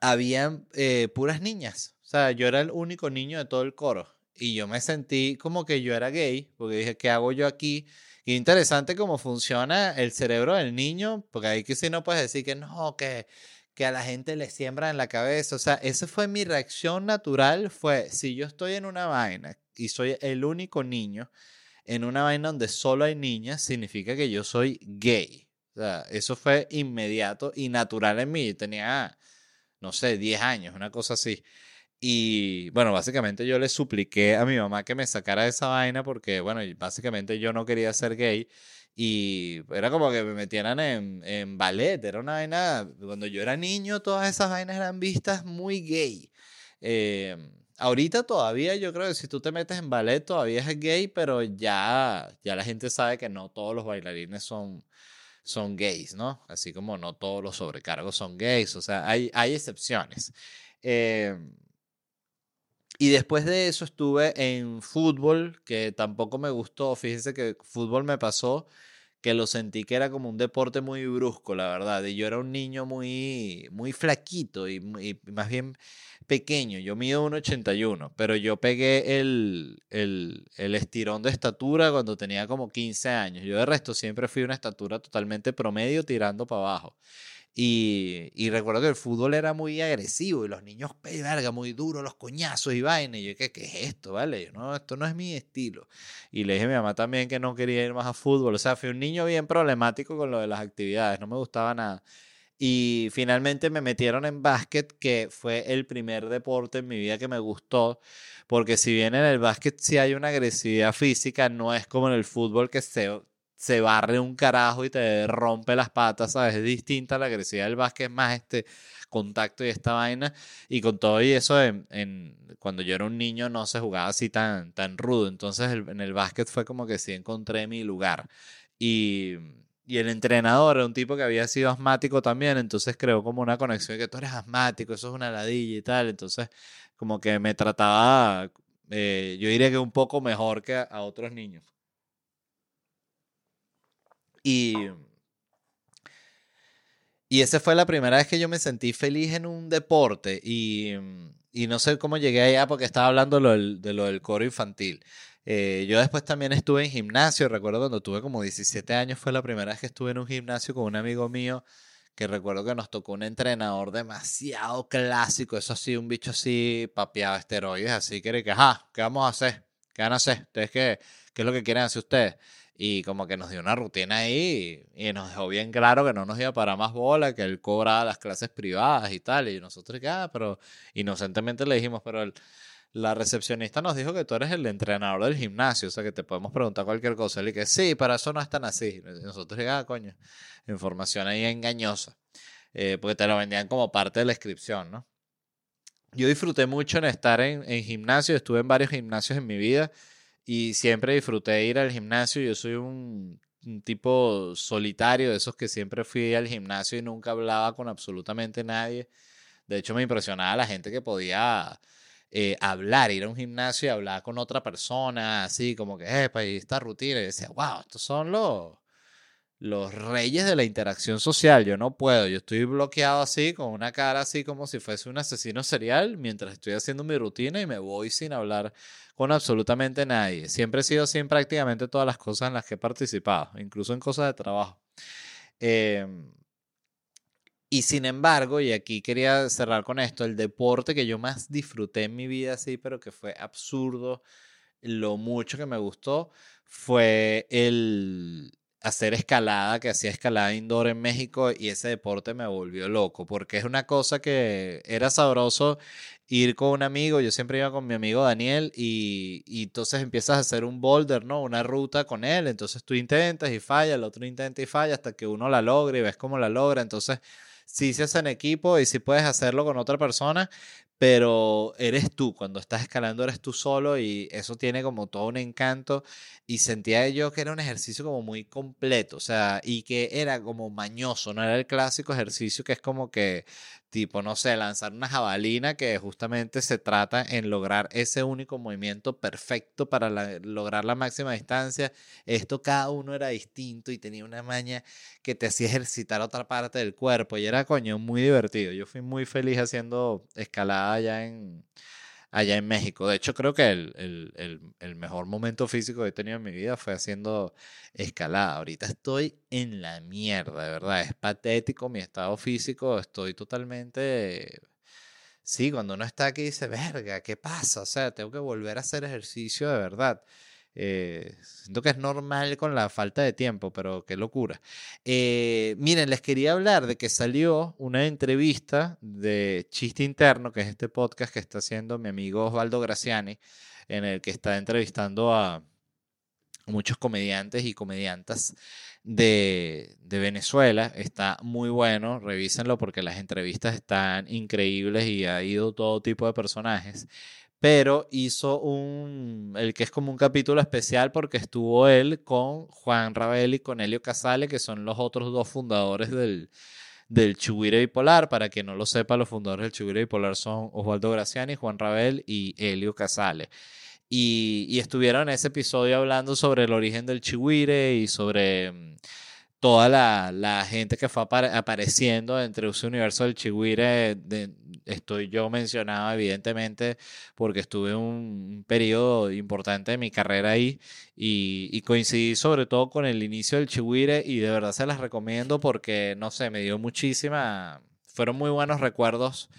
habían eh, puras niñas o sea, yo era el único niño de todo el coro. Y yo me sentí como que yo era gay, porque dije, ¿qué hago yo aquí? Y interesante cómo funciona el cerebro del niño, porque ahí que si no puedes decir que no, que, que a la gente le siembra en la cabeza. O sea, esa fue mi reacción natural, fue, si yo estoy en una vaina y soy el único niño en una vaina donde solo hay niñas, significa que yo soy gay. O sea, eso fue inmediato y natural en mí. Yo tenía, no sé, 10 años, una cosa así. Y bueno, básicamente yo le supliqué a mi mamá que me sacara esa vaina porque, bueno, básicamente yo no quería ser gay. Y era como que me metieran en, en ballet. Era una vaina, cuando yo era niño, todas esas vainas eran vistas muy gay. Eh, ahorita todavía yo creo que si tú te metes en ballet todavía es gay, pero ya, ya la gente sabe que no todos los bailarines son, son gays, ¿no? Así como no todos los sobrecargos son gays. O sea, hay, hay excepciones. Eh, y después de eso estuve en fútbol, que tampoco me gustó. Fíjense que fútbol me pasó que lo sentí que era como un deporte muy brusco, la verdad. Y yo era un niño muy, muy flaquito y, más bien pequeño. Yo mido 1,81, pero yo pegué el, el, el estirón de estatura cuando tenía como 15 años. Yo de resto siempre fui una estatura totalmente promedio tirando para abajo. Y, recuerdo que el fútbol era muy agresivo y los niños, verga, muy duro, los coñazos y vaina. Y yo, ¿qué, qué es esto? ¿Vale? Yo, no, esto no es mi estilo. Y le dije a mi mamá también que no quería ir más a fútbol. O sea, fui un niño bien problemático con lo de las actividades, no me gustaba nada. Y finalmente me metieron en básquet, que fue el primer deporte en mi vida que me gustó, porque si bien en el básquet sí hay una agresividad física, no es como en el fútbol que se, se barre un carajo y te rompe las patas, ¿sabes? Es distinta la agresividad del básquet, más este contacto y esta vaina. Y con todo y eso, en, cuando yo era un niño no se jugaba así tan, tan rudo. Entonces en el básquet fue como que sí encontré mi lugar. Y, y el entrenador era un tipo que había sido asmático también, entonces creó como una conexión de que tú eres asmático, eso es una ladilla y tal. Entonces como que me trataba, eh, yo diría que un poco mejor que a otros niños. Y y esa fue la primera vez que yo me sentí feliz en un deporte y, y no sé cómo llegué allá porque estaba hablando de lo del, coro infantil. Eh, yo después también estuve en gimnasio, recuerdo cuando tuve como 17 años fue la primera vez que estuve en un gimnasio con un amigo mío que recuerdo que nos tocó un entrenador demasiado clásico, eso sí, un bicho así papeado esteroides, así que, que, ajá, ¿qué vamos a hacer? ¿Qué van a hacer? ¿Ustedes qué, qué es lo que quieren hacer ustedes? Y como que nos dio una rutina ahí y, nos dejó bien claro que no nos iba para más bola, que él cobraba las clases privadas y tal, y nosotros, ah, pero inocentemente le dijimos, pero la recepcionista nos dijo que tú eres el entrenador del gimnasio, o sea que te podemos preguntar cualquier cosa. Él que sí, para eso no es tan así. Y nosotros, ah, coño, información ahí engañosa, eh, porque te lo vendían como parte de la inscripción, ¿no? Yo disfruté mucho en estar en, en gimnasio, estuve en varios gimnasios en mi vida y siempre disfruté ir al gimnasio. Yo soy un, tipo solitario, de esos que siempre fui al gimnasio y nunca hablaba con absolutamente nadie. De hecho, me impresionaba la gente que podía eh, hablar, ir a un gimnasio y hablar con otra persona, así como que, eh, pues esta rutina. Y decía, wow, estos son los, los reyes de la interacción social. Yo no puedo, yo estoy bloqueado así, con una cara así como si fuese un asesino serial, mientras estoy haciendo mi rutina y me voy sin hablar con absolutamente nadie. Siempre he sido así en prácticamente todas las cosas en las que he participado, incluso en cosas de trabajo. Em, y sin embargo, y aquí quería cerrar con esto, el deporte que yo más disfruté en mi vida, sí, pero que fue absurdo, lo mucho que me gustó, fue el, hacer escalada, que hacía escalada indoor en México y ese deporte me volvió loco, porque es una cosa que era sabroso ir con un amigo, yo siempre iba con mi amigo Daniel y, y, entonces empiezas a hacer un boulder, ¿no? Una ruta con él, entonces tú intentas y falla, el otro intenta y falla hasta que uno la logra y ves cómo la logra, entonces sí se hace en equipo y sí puedes hacerlo con otra persona, pero eres tú, cuando estás escalando eres tú solo y eso tiene como todo un encanto y sentía yo que era un ejercicio como muy completo, o sea, y que era como mañoso, no era el clásico ejercicio que es como que tipo, no sé, lanzar una jabalina que justamente se trata en lograr ese único movimiento perfecto para lograr la máxima distancia. Esto cada uno era distinto y tenía una maña que te hacía ejercitar otra parte del cuerpo y era, coño, muy divertido. Yo fui muy feliz haciendo escalada allá en, allá en México. De hecho, creo que el, mejor momento físico que he tenido en mi vida fue haciendo escalada. Ahorita estoy en la mierda, de verdad. Es patético mi estado físico. Estoy totalmente... Sí, cuando uno está aquí dice, verga, ¿qué pasa? O sea, tengo que volver a hacer ejercicio de verdad. Eh, siento que es normal con la falta de tiempo, pero qué locura. Eh, miren, les quería hablar de que salió una entrevista de Chiste Interno, que es este podcast que está haciendo mi amigo Osvaldo Graciani, en el que está entrevistando a muchos comediantes y comediantas de, de, Venezuela. Está muy bueno, revísenlo porque las entrevistas están increíbles y ha ido todo tipo de personajes pero hizo un, el que es como un capítulo especial porque estuvo él con Juan Rabel y con Helio Casale, que son los otros dos fundadores del, del Bipolar. Para quien no lo sepa, los fundadores del Chubire Bipolar son Osvaldo Graciani, Juan Rabel y Helio Casale. Y, y estuvieron en ese episodio hablando sobre el origen del Chihuire y sobre mm, toda la, la, gente que fue apareciendo entre ese universo del Chihuire. estoy yo mencionado, evidentemente, porque estuve un, periodo importante de mi carrera ahí y, y, coincidí sobre todo con el inicio del Chihuire y de verdad se las recomiendo porque, no sé, me dio muchísima, fueron muy buenos recuerdos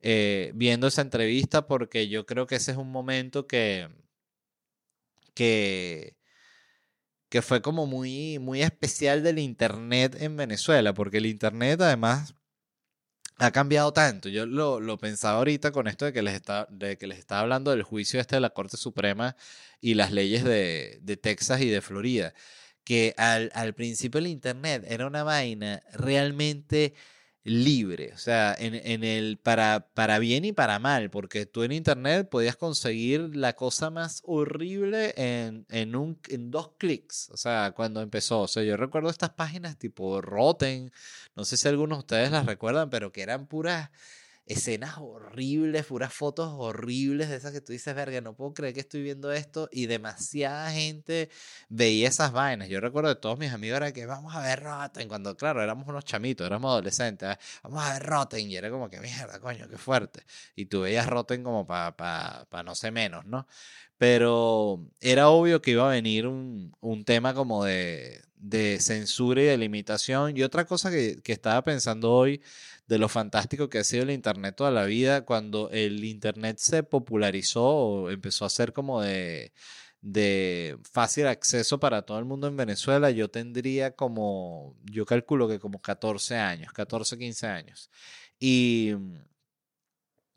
eh, viendo esa entrevista porque yo creo que ese es un momento que, que que fue como muy, muy especial del Internet en Venezuela, porque el Internet además ha cambiado tanto. Yo lo, lo, pensaba ahorita con esto de que, les está, de que les estaba hablando del juicio este de la Corte Suprema y las leyes de, de Texas y de Florida, que al, al principio el Internet era una vaina realmente libre, o sea, en, en, el para, para bien y para mal, porque tú en internet podías conseguir la cosa más horrible en, en, un, en dos clics, o sea, cuando empezó, o sea, yo recuerdo estas páginas tipo Rotten, no sé si algunos de ustedes las recuerdan, pero que eran puras escenas horribles, puras fotos horribles de esas que tú dices, verga, no puedo creer que estoy viendo esto y demasiada gente veía esas vainas. Yo recuerdo de todos mis amigos era que vamos a ver Rotten, cuando claro, éramos unos chamitos, éramos adolescentes, ¿eh? vamos a ver Rotten y era como que mierda, coño, qué fuerte. Y tú veías Rotten como para pa, no sé menos, ¿no? Pero era obvio que iba a venir un, un tema como de, de, censura y de limitación. Y otra cosa que, que estaba pensando hoy de lo fantástico que ha sido el Internet toda la vida, cuando el Internet se popularizó o empezó a ser como de, de fácil acceso para todo el mundo en Venezuela, yo tendría como, yo calculo que como 14 años, 14, 15 años. Y,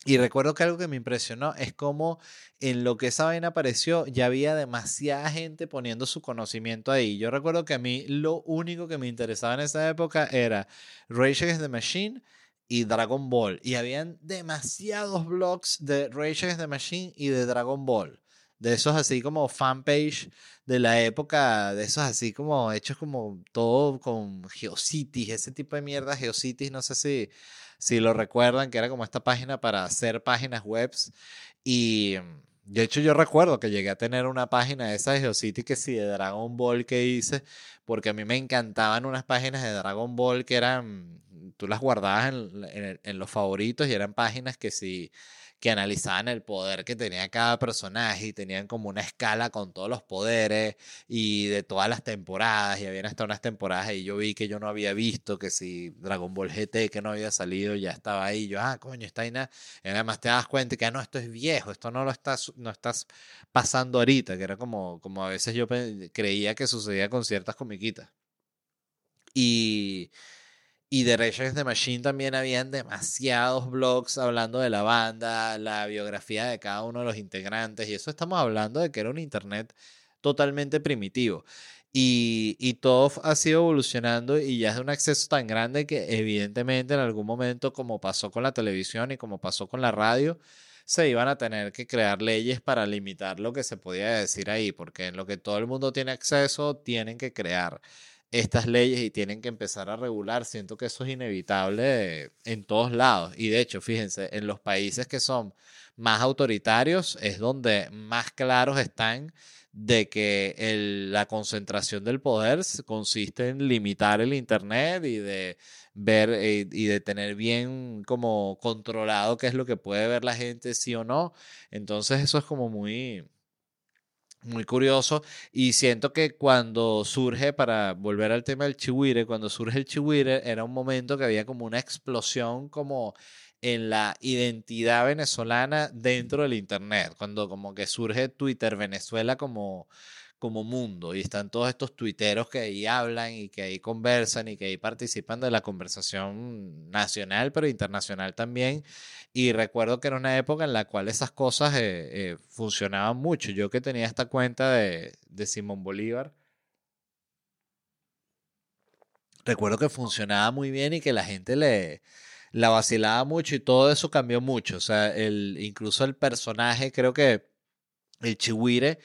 y recuerdo que algo que me impresionó es como en lo que esa vaina apareció ya había demasiada gente poniendo su conocimiento ahí. Yo recuerdo que a mí lo único que me interesaba en esa época era Rage Against the Machine y Dragon Ball. Y habían demasiados blogs de Rage Against the Machine y de Dragon Ball. De esos así como fanpage de la época, de esos así como hechos como todo con Geocities, ese tipo de mierda, Geocities, no sé si, si lo recuerdan, que era como esta página para hacer páginas webs. Y de hecho yo recuerdo que llegué a tener una página de esas de Geocities que sí, de Dragon Ball que hice, porque a mí me encantaban unas páginas de Dragon Ball que eran tú las guardabas en, en, los favoritos y eran páginas que sí que analizaban el poder que tenía cada personaje y tenían como una escala con todos los poderes y de todas las temporadas y habían hasta unas temporadas y yo vi que yo no había visto que si Dragon Ball GT que no había salido ya estaba ahí yo ah coño está ahí nada y además te das cuenta que ah, no esto es viejo esto no lo estás no estás pasando ahorita que era como como a veces yo creía que sucedía con ciertas comiquitas. Y y de Rage Against the Machine también habían demasiados blogs hablando de la banda, la biografía de cada uno de los integrantes. Y eso estamos hablando de que era un internet totalmente primitivo. Y, y, todo ha sido evolucionando y ya es de un acceso tan grande que evidentemente en algún momento, como pasó con la televisión y como pasó con la radio, se iban a tener que crear leyes para limitar lo que se podía decir ahí, porque en lo que todo el mundo tiene acceso, tienen que crear estas leyes y tienen que empezar a regular. Siento que eso es inevitable en todos lados. Y de hecho, fíjense, en los países que son más autoritarios es donde más claros están de que la concentración del poder consiste en limitar el Internet y de ver eh, y de tener bien como controlado qué es lo que puede ver la gente, sí o no. Entonces eso es como muy, muy curioso y siento que cuando surge, para volver al tema del chihuire, cuando surge el chihuire era un momento que había como una explosión como en la identidad venezolana dentro del Internet, cuando como que surge Twitter Venezuela como como mundo y están todos estos tuiteros que ahí hablan y que ahí conversan y que ahí participan de la conversación nacional pero internacional también. Y recuerdo que era una época en la cual esas cosas eh, eh, funcionaban mucho. Yo que tenía esta cuenta de, de Simón Bolívar recuerdo que funcionaba muy bien y que la gente le la vacilaba mucho y todo eso cambió mucho. O sea el incluso el personaje creo que el chihuire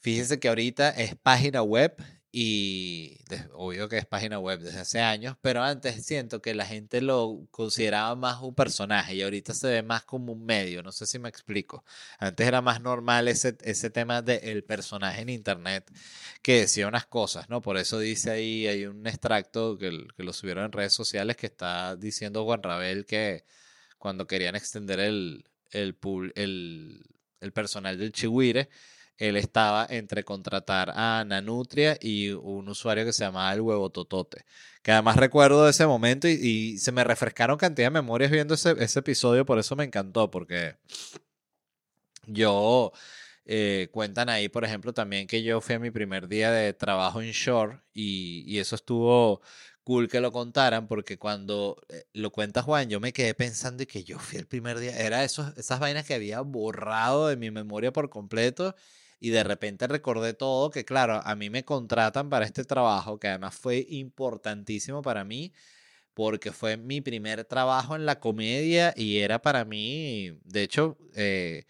Fíjense que ahorita es página web y obvio que es página web desde hace años, pero antes siento que la gente lo consideraba más un personaje y ahorita se ve más como un medio, no sé si me explico. Antes era más normal ese, ese tema del personaje en internet que decía unas cosas, ¿no? Por eso dice ahí, hay un extracto que, que lo subieron en redes sociales que está diciendo Juan Rabel que cuando querían extender el, el, el personal del Chihuire, él estaba entre contratar a Nanutria y un usuario que se llamaba el huevo totote. Que además recuerdo de ese momento y, se me refrescaron cantidad de memorias viendo ese, episodio, por eso me encantó, porque yo Eh, cuentan ahí, por ejemplo, también que yo fui a mi primer día de trabajo en Shore y, y eso estuvo cool que lo contaran porque cuando eh, lo cuenta Juan, yo me quedé pensando y que yo fui el primer día, era esas vainas que había borrado de mi memoria por completo y de repente recordé todo, que claro, a mí me contratan para este trabajo, que además fue importantísimo para mí, porque fue mi primer trabajo en la comedia y era para mí, de hecho, eh,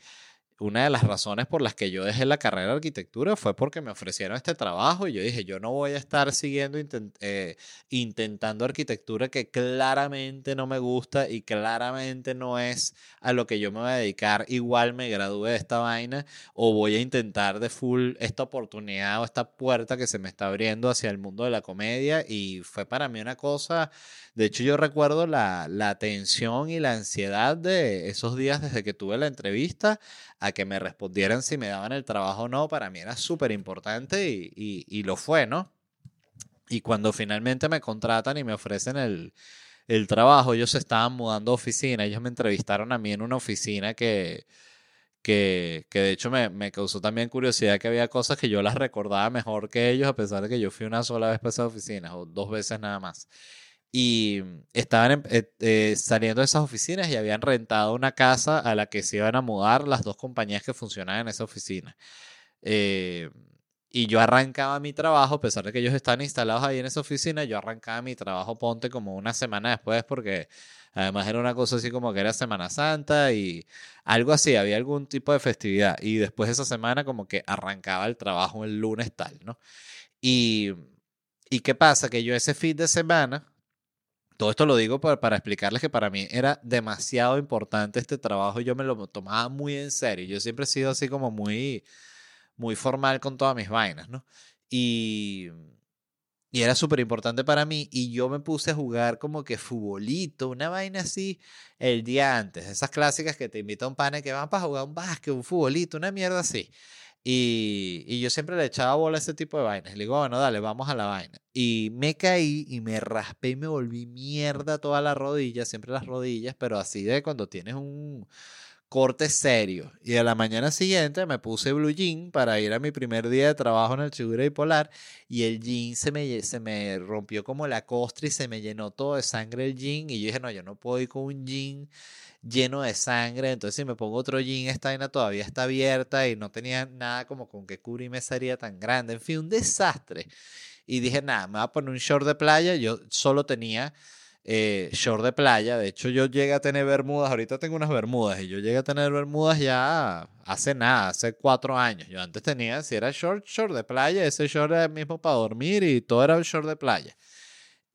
una de las razones por las que yo dejé la carrera de arquitectura fue porque me ofrecieron este trabajo y yo dije, yo no voy a estar siguiendo eh, intentando arquitectura que claramente no me gusta y claramente no es a lo que yo me voy a dedicar. Igual me gradué de esta vaina o voy a intentar de full esta oportunidad o esta puerta que se me está abriendo hacia el mundo de la comedia y fue para mí una cosa, de hecho yo recuerdo la, tensión y la ansiedad de esos días desde que tuve la entrevista que me respondieran si me daban el trabajo o no, para mí era súper importante y, lo fue, ¿no? Y cuando finalmente me contratan y me ofrecen el, trabajo, ellos se estaban mudando a oficina, ellos me entrevistaron a mí en una oficina que, que, que de hecho me, me, causó también curiosidad que había cosas que yo las recordaba mejor que ellos, a pesar de que yo fui una sola vez para esa oficina, o dos veces nada más y estaban eh, eh, saliendo de esas oficinas y habían rentado una casa a la que se iban a mudar las dos compañías que funcionaban en esa oficina. Eh, y yo arrancaba mi trabajo, a pesar de que ellos están instalados ahí en esa oficina, yo arrancaba mi trabajo, ponte como una semana después, porque además era una cosa así como que era Semana Santa y algo así, había algún tipo de festividad. Y después de esa semana como que arrancaba el trabajo el lunes tal, ¿no? Y, ¿y qué pasa? Que yo ese fin de semana todo esto lo digo para, explicarles que para mí era demasiado importante este trabajo. Yo me lo tomaba muy en serio. Yo siempre he sido así como muy, muy formal con todas mis vainas, ¿no? Y, y era súper importante para mí. Y yo me puse a jugar como que futbolito, una vaina así, el día antes. Esas clásicas que te invita un pana que van para jugar un básquet, un futbolito, una mierda así. Y, yo siempre le echaba bola a ese tipo de vainas. Le digo, bueno, dale, vamos a la vaina. Y me caí y me raspé y me volví mierda toda la rodilla, siempre las rodillas, pero así de cuando tienes un corte serio. Y a la mañana siguiente me puse blue jean para ir a mi primer día de trabajo en el Chigura y Polar y el jean se me, se me rompió como la costra y se me llenó todo de sangre el jean y yo dije, no, yo no puedo ir con un jean lleno de sangre, entonces si me pongo otro jean, esta vaina todavía está abierta y no tenía nada como con que cubrirme sería tan grande, en fin, un desastre. Y dije, nada, me voy a poner un short de playa, yo solo tenía eh, short de playa, de hecho yo llegué a tener bermudas, ahorita tengo unas bermudas y yo llegué a tener bermudas ya hace nada, hace cuatro años. Yo antes tenía, si era short, short de playa, ese short era el mismo para dormir y todo era short de playa.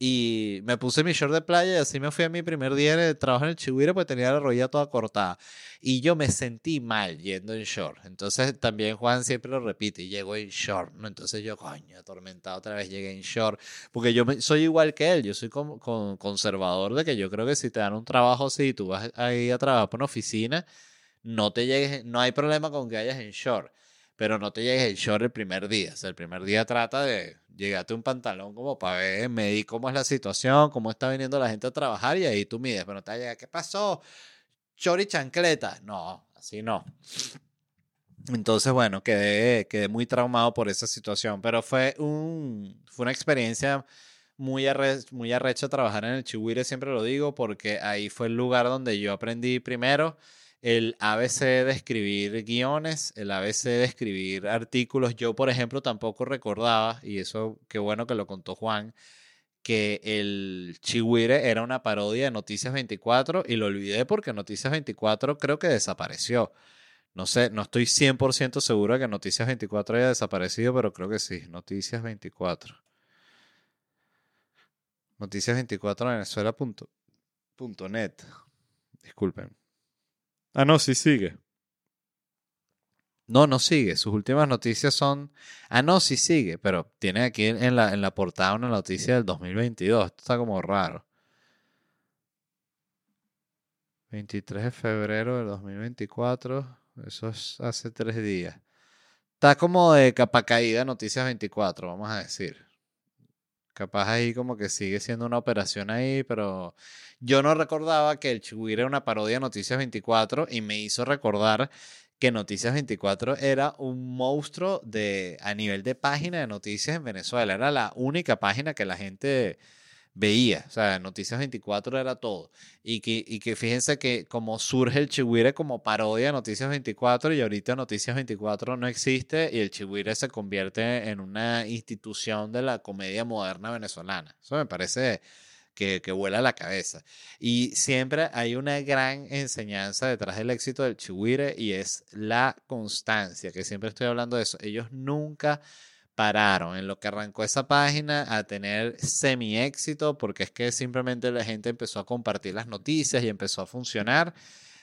Y me puse mi short de playa y así me fui a mi primer día de trabajo en el Chihuahua porque tenía la rodilla toda cortada. Y yo me sentí mal yendo en short. Entonces también Juan siempre lo repite, llegó en short, ¿no? Entonces yo, coño, atormentado otra vez llegué en short. Porque yo soy igual que él, yo soy como, conservador de que yo creo que si te dan un trabajo así, tú vas ahí a trabajar por una oficina, no te llegues, no hay problema con que vayas en short pero no te llegues el short el primer día. O sea, el primer día trata de llegarte un pantalón como para ver, medir cómo es la situación, cómo está viniendo la gente a trabajar y ahí tú mides, pero no te va a llegar, ¿qué pasó? Short y chancleta. No, así no. Entonces, bueno, quedé, quedé muy traumado por esa situación, pero fue, un, fue una experiencia muy, muy arrecha trabajar en el Chihuire, siempre lo digo, porque ahí fue el lugar donde yo aprendí primero el ABC de escribir guiones, el ABC de escribir artículos. Yo, por ejemplo, tampoco recordaba, y eso qué bueno que lo contó Juan, que el Chihuire era una parodia de Noticias 24 y lo olvidé porque Noticias 24 creo que desapareció. No sé, no estoy 100% seguro de que Noticias 24 haya desaparecido, pero creo que sí. Noticias 24. Noticias 24 Venezuela.net. Disculpen. Ah, no, sí sigue. No, no sigue. Sus últimas noticias son. Ah, no, sí sigue, pero tiene aquí en la, en la portada una noticia del 2022. Esto está como raro. 23 de febrero del 2024. Eso es hace tres días. Está como de capa caída Noticias 24, vamos a decir. Capaz ahí como que sigue siendo una operación ahí, pero yo no recordaba que el Chihuahua era una parodia de Noticias 24 y me hizo recordar que Noticias 24 era un monstruo de, a nivel de página de noticias en Venezuela. Era la única página que la gente veía. O sea, Noticias 24 era todo. Y que, y que fíjense que como surge el Chihuire como parodia de Noticias 24 y ahorita Noticias 24 no existe y el Chihuire se convierte en una institución de la comedia moderna venezolana. Eso me parece que, que vuela la cabeza. Y siempre hay una gran enseñanza detrás del éxito del Chihuire y es la constancia, que siempre estoy hablando de eso. Ellos nunca pararon en lo que arrancó esa página a tener semi éxito porque es que simplemente la gente empezó a compartir las noticias y empezó a funcionar.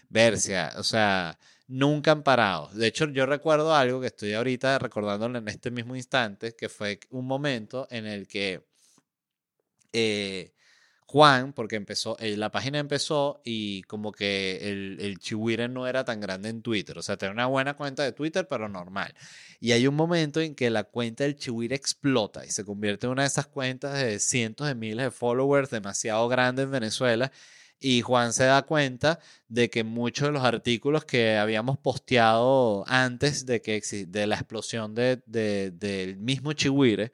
Versia, o sea, nunca han parado. De hecho, yo recuerdo algo que estoy ahorita recordándolo en este mismo instante, que fue un momento en el que eh, Juan, porque empezó, eh, la página empezó y como que el, el Chihuire no era tan grande en Twitter. O sea, tenía una buena cuenta de Twitter, pero normal. Y hay un momento en que la cuenta del Chihuire explota y se convierte en una de esas cuentas de cientos de miles de followers demasiado grande en Venezuela. Y Juan se da cuenta de que muchos de los artículos que habíamos posteado antes de, que, de la explosión de, de, del mismo Chihuire,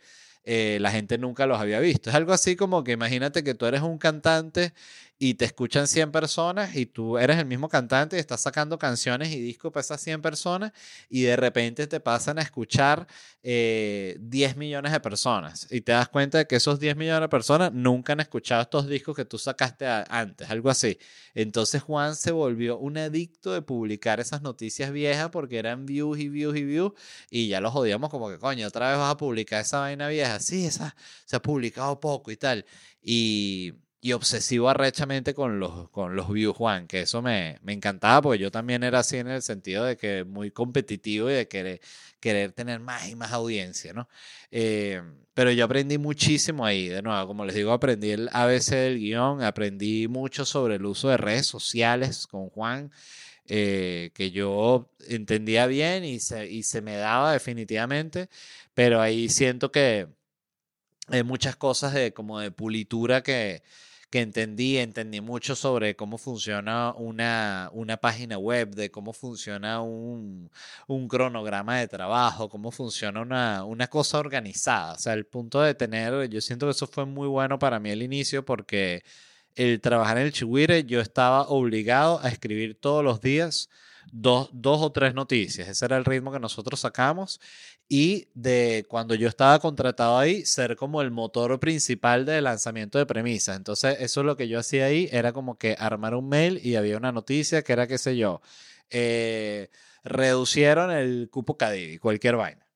eh, la gente nunca los había visto. Es algo así como que imagínate que tú eres un cantante y te escuchan 100 personas y tú eres el mismo cantante y estás sacando canciones y discos para esas 100 personas y de repente te pasan a escuchar 10 eh, millones de personas y te das cuenta de que esos 10 millones de personas nunca han escuchado estos discos que tú sacaste antes, algo así. Entonces Juan se volvió un adicto de publicar esas noticias viejas porque eran views y views y views y ya los jodíamos como que coño, otra vez vas a publicar esa vaina vieja. Sí, esa se ha publicado poco y tal. Y y obsesivo arrechamente con los, con los views, Juan, que eso me, me, encantaba porque yo también era así en el sentido de que muy competitivo y de querer, querer tener más y más audiencia, ¿no? Eh, pero yo aprendí muchísimo ahí, de nuevo, como les digo, aprendí el ABC del guion, aprendí mucho sobre el uso de redes sociales con Juan. Eh, que yo entendía bien y se, y se me daba definitivamente, pero ahí siento que hay muchas cosas de como de pulitura que, que entendí, entendí mucho sobre cómo funciona una, una página web, de cómo funciona un, un cronograma de trabajo, cómo funciona una, una, cosa organizada. O sea, el punto de tener, yo siento que eso fue muy bueno para mí al inicio porque el trabajar en el Chihuire yo estaba obligado a escribir todos los días dos, dos o tres noticias. Ese era el ritmo que nosotros sacamos. Y de cuando yo estaba contratado ahí, ser como el motor principal de lanzamiento de premisas. Entonces, eso es lo que yo hacía ahí, era como que armar un mail y había una noticia que era, qué sé yo, eh, reducieron el cupo Cadivi, cualquier vaina.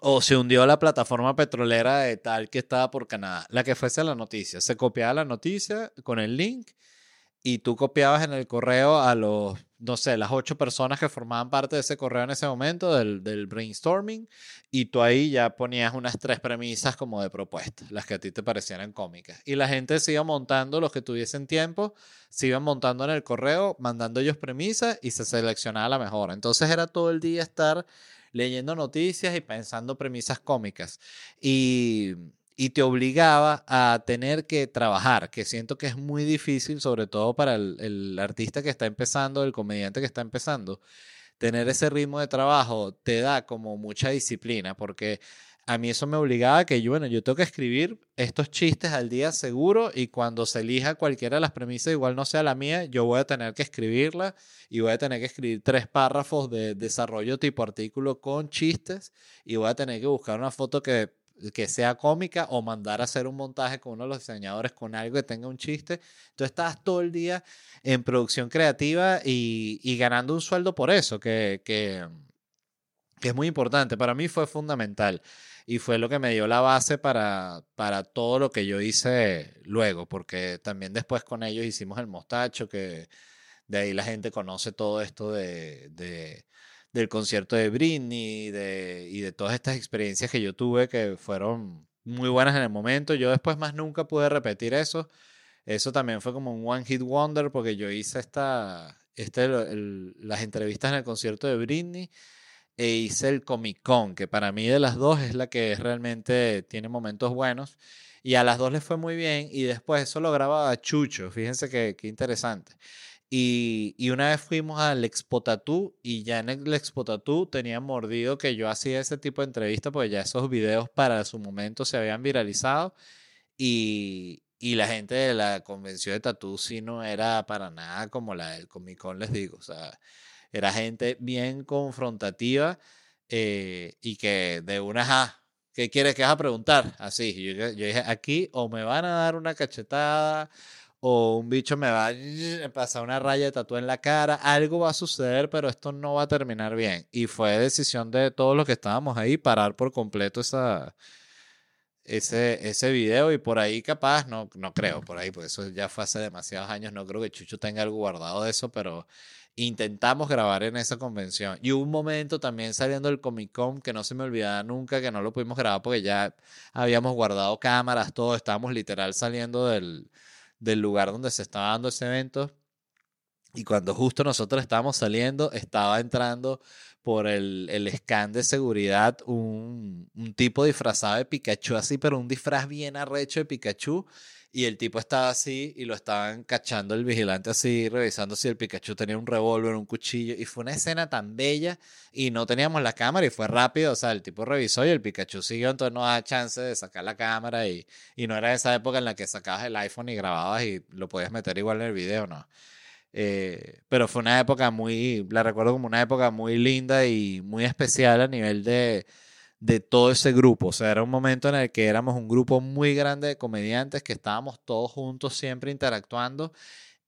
O se hundió la plataforma petrolera de tal que estaba por Canadá. La que fuese la noticia. Se copiaba la noticia con el link y tú copiabas en el correo a los, no sé, las ocho personas que formaban parte de ese correo en ese momento, del, del, brainstorming, y tú ahí ya ponías unas tres premisas como de propuestas, las que a ti te parecieran cómicas. Y la gente se iba montando, los que tuviesen tiempo, se iban montando en el correo, mandando ellos premisas y se seleccionaba la mejor. Entonces era todo el día estar leyendo noticias y pensando premisas cómicas. Y y te obligaba a tener que trabajar, que siento que es muy difícil, sobre todo para el, artista que está empezando, el comediante que está empezando. Tener ese ritmo de trabajo te da como mucha disciplina, porque a mí eso me obligaba a que yo, bueno, yo tengo que escribir estos chistes al día seguro y cuando se elija cualquiera de las premisas, igual no sea la mía, yo voy a tener que escribirla y voy a tener que escribir tres párrafos de desarrollo tipo artículo con chistes y voy a tener que buscar una foto que que sea cómica o mandar a hacer un montaje con uno de los diseñadores con algo que tenga un chiste. Entonces estás todo el día en producción creativa y, ganando un sueldo por eso, que, que, es muy importante. Para mí fue fundamental y fue lo que me dio la base para, para todo lo que yo hice luego, porque también después con ellos hicimos el mostacho, que de ahí la gente conoce todo esto de del concierto de Britney de, y de todas estas experiencias que yo tuve que fueron muy buenas en el momento. Yo después más nunca pude repetir eso. Eso también fue como un One Hit Wonder porque yo hice esta, este, las entrevistas en el concierto de Britney e hice el Comic Con, que para mí de las dos es la que realmente tiene momentos buenos. Y a las dos les fue muy bien y después eso lo grababa Chucho, fíjense qué interesante. Y, y, una vez fuimos al Expo Tattoo y ya en el Expo Tattoo tenían mordido que yo hacía ese tipo de entrevista porque ya esos videos para su momento se habían viralizado y, y la gente de la convención de Tattoo sí no era para nada como la del Comic Con, les digo. O sea, era gente bien confrontativa eh, y que de una, ja, ¿qué quieres que vas a preguntar? Así, yo, yo dije, aquí o me van a dar una cachetada o un bicho me va a pasar una raya de tatu en la cara, algo va a suceder, pero esto no va a terminar bien. Y fue decisión de todos los que estábamos ahí parar por completo esa, ese, ese video y por ahí capaz, no, no creo, por ahí, porque eso ya fue hace demasiados años, no creo que Chucho tenga algo guardado de eso, pero intentamos grabar en esa convención. Y hubo un momento también saliendo del Comic Con que no se me olvidaba nunca, que no lo pudimos grabar porque ya habíamos guardado cámaras, todo, estábamos literal saliendo del del lugar donde se estaba dando ese evento. Y cuando justo nosotros estábamos saliendo, estaba entrando por el, el scan de seguridad un, un, tipo disfrazado de Pikachu así, pero un disfraz bien arrecho de Pikachu y el tipo estaba así y lo estaban cachando el vigilante así, revisando si el Pikachu tenía un revólver, un cuchillo. Y fue una escena tan bella y no teníamos la cámara y fue rápido. O sea, el tipo revisó y el Pikachu siguió, entonces no da chance de sacar la cámara. Y, y no era esa época en la que sacabas el iPhone y grababas y lo podías meter igual en el video, no. Eh, pero fue una época muy, la recuerdo como una época muy linda y muy especial a nivel de de todo ese grupo. O sea, era un momento en el que éramos un grupo muy grande de comediantes que estábamos todos juntos siempre interactuando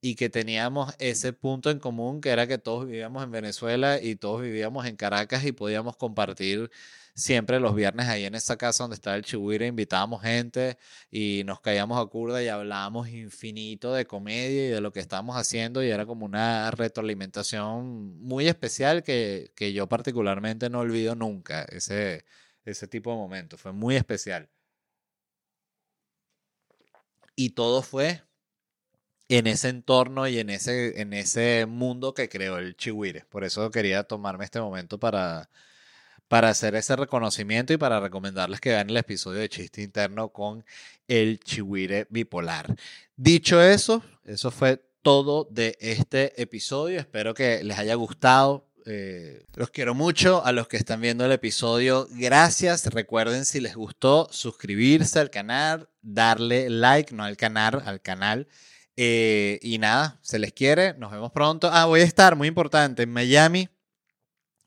y que teníamos ese punto en común que era que todos vivíamos en Venezuela y todos vivíamos en Caracas y podíamos compartir siempre los viernes ahí en esa casa donde estaba el Chihuire, invitábamos gente y nos caíamos a curda y hablábamos infinito de comedia y de lo que estábamos haciendo y era como una retroalimentación muy especial que, que yo particularmente no olvido nunca, ese, ese tipo de momento, fue muy especial. Y todo fue en ese entorno y en ese, en ese mundo que creó el Chihuire. Por eso quería tomarme este momento para, para hacer ese reconocimiento y para recomendarles que vean el episodio de Chiste Interno con el Chihuire bipolar. Dicho eso, eso fue todo de este episodio. Espero que les haya gustado. Eh, los quiero mucho a los que están viendo el episodio. Gracias. Recuerden si les gustó suscribirse al canal, darle like, no al canal, al canal. Eh, y nada, se les quiere. Nos vemos pronto. Ah, voy a estar, muy importante, en Miami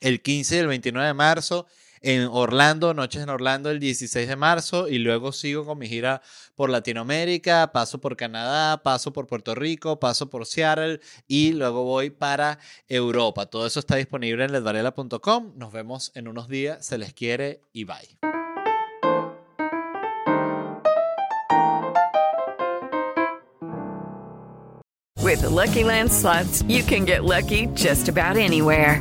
el 15 y el 29 de marzo, en Orlando, Noches en Orlando el 16 de marzo y luego sigo con mi gira por Latinoamérica, paso por Canadá, paso por Puerto Rico, paso por Seattle y luego voy para Europa. Todo eso está disponible en ledvarela.com. Nos vemos en unos días, se les quiere y bye. With Lucky Land you can get lucky just about anywhere.